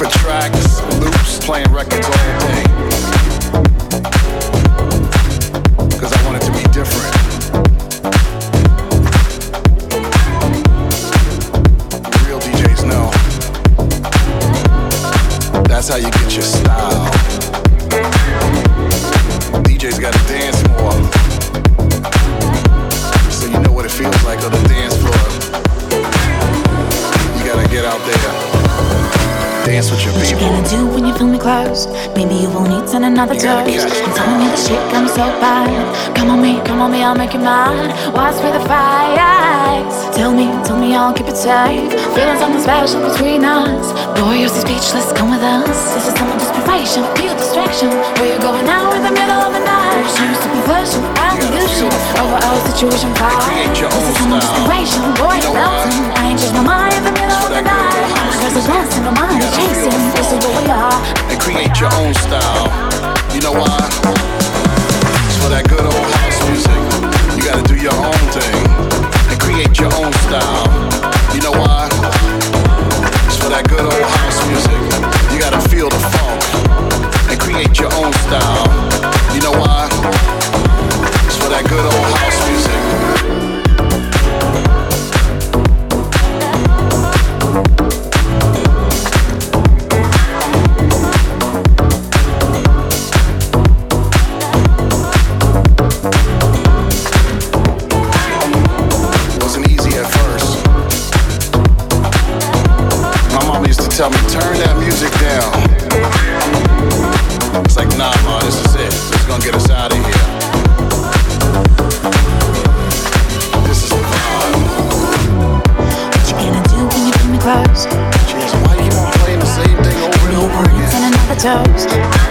for tracks, loops, playing records all day. Cause I wanted to be different. Real DJs know. That's how you get your style. DJs gotta dance more. So you know what it feels like on the dance floor. You gotta get out there. Dance with your What you people. gonna do when you feel me close? Maybe you won't eat on another You gotta toast. catch And the telling me the shit I'm so bad. Come on me, come on me, I'll make you mine. Watch me the fires. Tell me, tell me I'll keep it safe. Feeling something special between us. Boy, you're so speechless, come with us. This is some inspiration, real distraction. Where you going now in the middle of the night? Choose to be version, I'm You the gotta illusion. feel the funk. Over our situation, fire. This is some inspiration, boy, You you're melting. I ain't just my mind in the middle of the night. house Cause the in my mind create your own style. You know why? Tell me, turn that music down. It's like, nah, ma, this is it. This is gonna get us out of here. This is the vibe. What you gonna do when you feel me close? Jeez, why you keep on playing the same thing over and over again? on another toast.